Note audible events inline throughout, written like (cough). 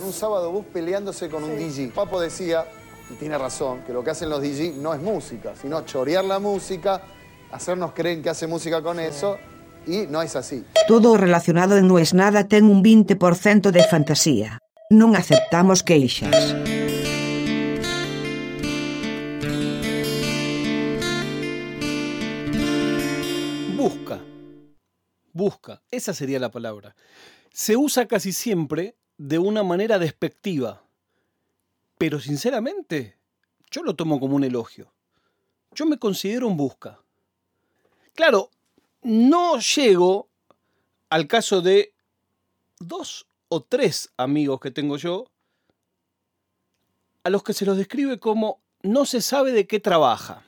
Un sábado bus peleándose con un DJ. Papo decía, y tiene razón, que lo que hacen los DJ no es música, sino chorear la música, hacernos creer que hace música con eso, y no es así. Todo relacionado en No es nada ten un 20% de fantasía. Non aceptamos queixas. Busca. Busca. Esa sería la palabra. Se usa casi siempre de una manera despectiva. Pero sinceramente, yo lo tomo como un elogio. Yo me considero un busca. Claro, no llego al caso de dos o tres amigos que tengo yo, a los que se los describe como no se sabe de qué trabaja.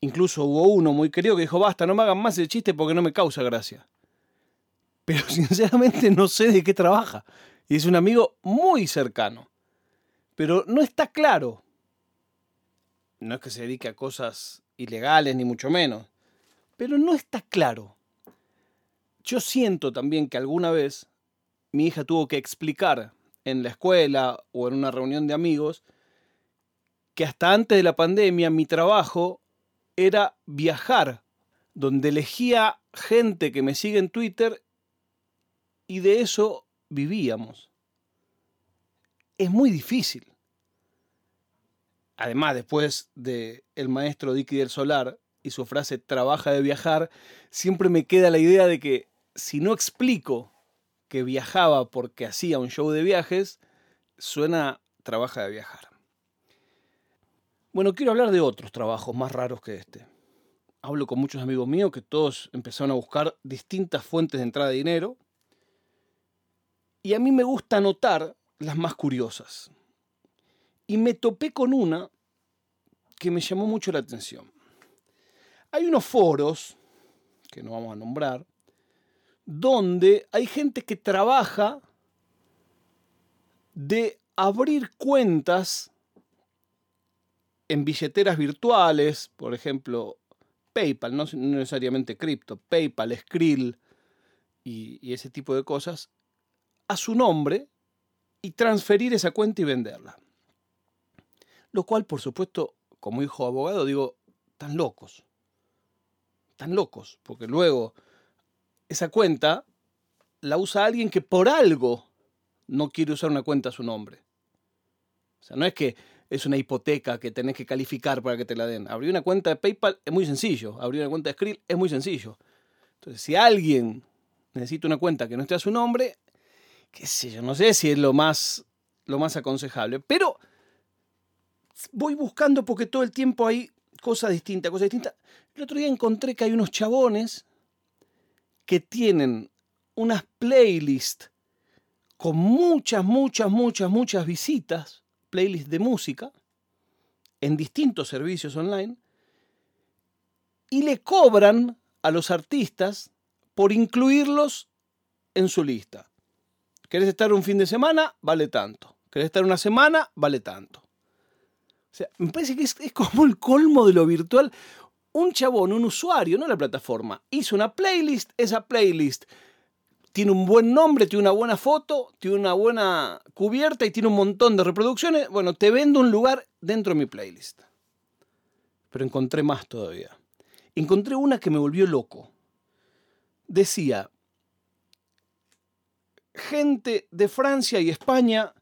Incluso hubo uno muy querido que dijo, basta, no me hagan más el chiste porque no me causa gracia. Pero (laughs) sinceramente no sé de qué trabaja. Y es un amigo muy cercano. Pero no está claro. No es que se dedique a cosas ilegales, ni mucho menos. Pero no está claro. Yo siento también que alguna vez mi hija tuvo que explicar en la escuela o en una reunión de amigos que hasta antes de la pandemia mi trabajo era viajar, donde elegía gente que me sigue en Twitter y de eso vivíamos. Es muy difícil. Además, después de El maestro Dicky del Solar y su frase trabaja de viajar, siempre me queda la idea de que si no explico que viajaba porque hacía un show de viajes, suena trabaja de viajar. Bueno, quiero hablar de otros trabajos más raros que este. Hablo con muchos amigos míos que todos empezaron a buscar distintas fuentes de entrada de dinero. Y a mí me gusta anotar las más curiosas. Y me topé con una que me llamó mucho la atención. Hay unos foros, que no vamos a nombrar, donde hay gente que trabaja de abrir cuentas en billeteras virtuales, por ejemplo, PayPal, no necesariamente cripto, PayPal, Skrill y, y, ese tipo de cosas, a su nombre y transferir esa cuenta y venderla. Lo cual, por supuesto, como hijo abogado, digo, tan locos, tan locos, porque luego esa cuenta la usa alguien que por algo no quiere usar una cuenta a su nombre. O sea, no es que es una hipoteca que tenés que calificar para que te la den. Abrir una cuenta de PayPal es muy sencillo. Abrir una cuenta de Skrill es muy sencillo. Entonces, si alguien necesita una cuenta que no esté a su nombre, qué sé yo, no sé si es lo más, lo más aconsejable. Pero voy buscando porque todo el tiempo hay cosas distintas, cosas distintas. El otro día encontré que hay unos chabones que tienen unas playlists con muchas, muchas, muchas, muchas visitas playlist de música en distintos servicios online y le cobran a los artistas por incluirlos en su lista. ¿Querés estar un fin de semana? Vale tanto. ¿Querés estar una semana? Vale tanto. O sea, me parece que es, como el colmo de lo virtual. Un chabón, un usuario, no la plataforma, hizo una playlist, esa playlist tiene un buen nombre, tiene una buena foto, tiene una buena cubierta y tiene un montón de reproducciones. Bueno, te vendo un lugar dentro de mi playlist. Pero encontré más todavía. Encontré una que me volvió loco. Decía, gente de Francia y España,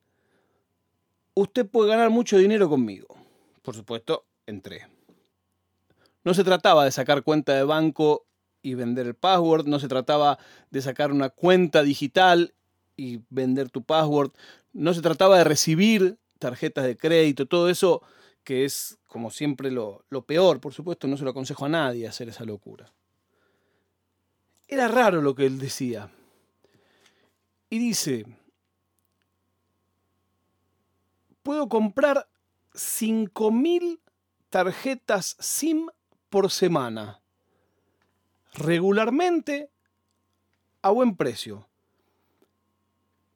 usted puede ganar mucho dinero conmigo. Por supuesto, entré. No se trataba de sacar cuenta de banco y vender el password, no se trataba de sacar una cuenta digital y vender tu password, no se trataba de recibir tarjetas de crédito, todo eso que es como siempre lo, peor, por supuesto, no se lo aconsejo a nadie hacer esa locura. Era raro lo que él decía. Y dice, puedo comprar 5.000 tarjetas SIM por semana regularmente a buen precio.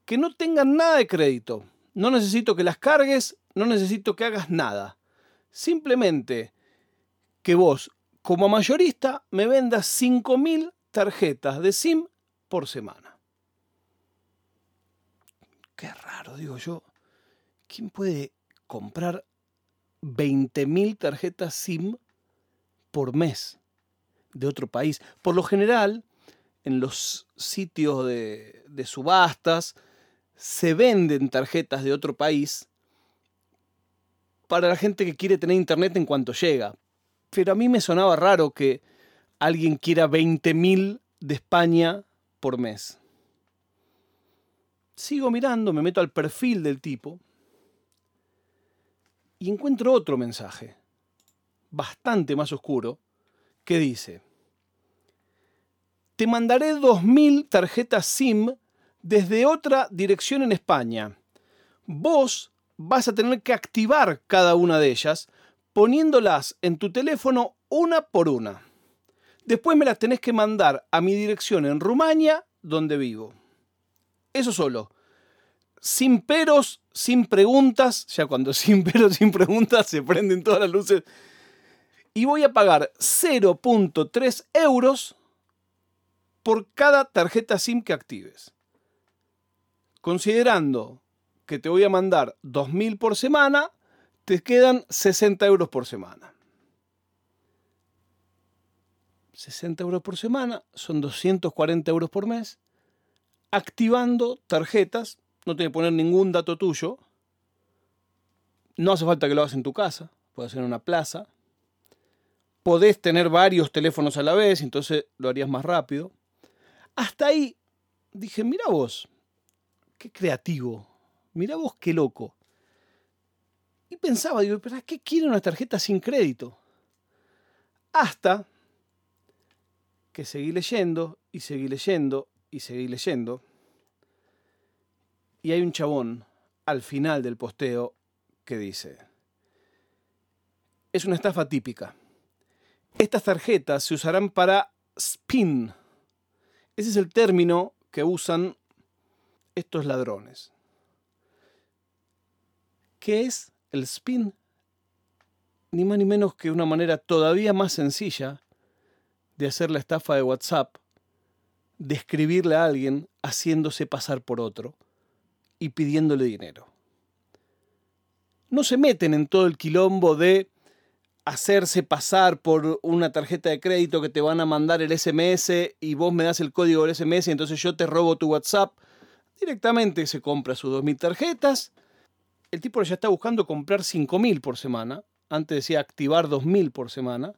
Que no tengan nada de crédito. No necesito que las cargues, no necesito que hagas nada. Simplemente que vos, como mayorista, me vendas 5.000 tarjetas de SIM por semana. Qué raro, digo yo. ¿Quién puede comprar 20.000 tarjetas SIM por mes de otro país? Por lo general, en los sitios de, subastas se venden tarjetas de otro país para la gente que quiere tener internet en cuanto llega. Pero a mí me sonaba raro que alguien quiera 20.000 de España por mes. Sigo mirando, me meto al perfil del tipo y encuentro otro mensaje, bastante más oscuro, que dice, te mandaré 2.000 tarjetas SIM desde otra dirección en España. Vos vas a tener que activar cada una de ellas poniéndolas en tu teléfono una por una. Después me las tenés que mandar a mi dirección en Rumania, donde vivo. Eso solo. Sin peros, sin preguntas. Ya cuando (laughs) sin peros, sin preguntas se prenden todas las luces. Y voy a pagar 0.3 euros por cada tarjeta SIM que actives. Considerando que te voy a mandar 2.000 por semana, te quedan 60 euros por semana. 60 euros por semana, son 240 euros por mes, activando tarjetas, no tiene que poner ningún dato tuyo, no hace falta que lo hagas en tu casa, puedes hacer en una plaza, podés tener varios teléfonos a la vez, entonces lo harías más rápido. Hasta ahí dije, mira vos, qué creativo, mira vos qué loco. Y pensaba, digo, ¿pero qué quiere una tarjeta sin crédito? Hasta que seguí leyendo y seguí leyendo y seguí leyendo. Y hay un chabón al final del posteo que dice, es una estafa típica. Estas tarjetas se usarán para spin. Ese es el término que usan estos ladrones. ¿Qué es el spin? Ni más ni menos que una manera todavía más sencilla de hacer la estafa de WhatsApp, de escribirle a alguien haciéndose pasar por otro y pidiéndole dinero. No se meten en todo el quilombo de hacerse pasar por una tarjeta de crédito que te van a mandar el SMS y vos me das el código del SMS y entonces yo te robo tu WhatsApp. Directamente se compra sus 2.000 tarjetas. El tipo ya está buscando comprar 5.000 por semana. Antes decía activar 2.000 por semana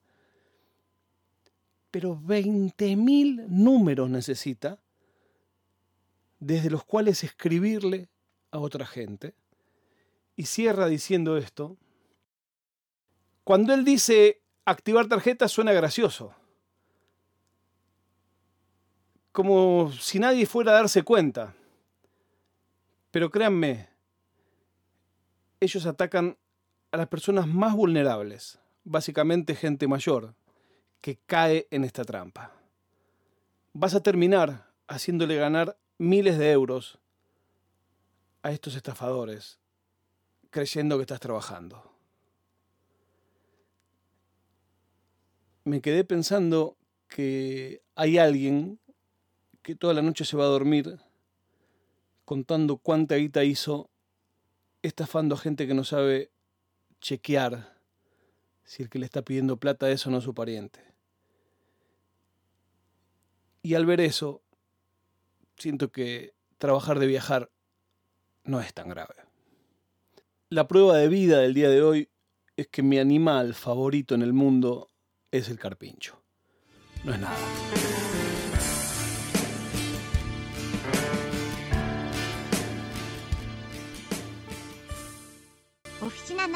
pero 20.000 números necesita, desde los cuales escribirle a otra gente. Y cierra diciendo esto. Cuando él dice activar tarjeta suena gracioso. Como si nadie fuera a darse cuenta. Pero créanme, ellos atacan a las personas más vulnerables, básicamente gente mayor, que cae en esta trampa. Vas a terminar haciéndole ganar miles de euros a estos estafadores, creyendo que estás trabajando. Me quedé pensando que hay alguien que toda la noche se va a dormir contando cuánta guita hizo estafando a gente que no sabe chequear si el que le está pidiendo plata es o no su pariente. Y al ver eso, siento que trabajar de viajar no es tan grave. La prueba de vida del día de hoy es que mi animal favorito en el mundo es el carpincho. No es nada. Oficina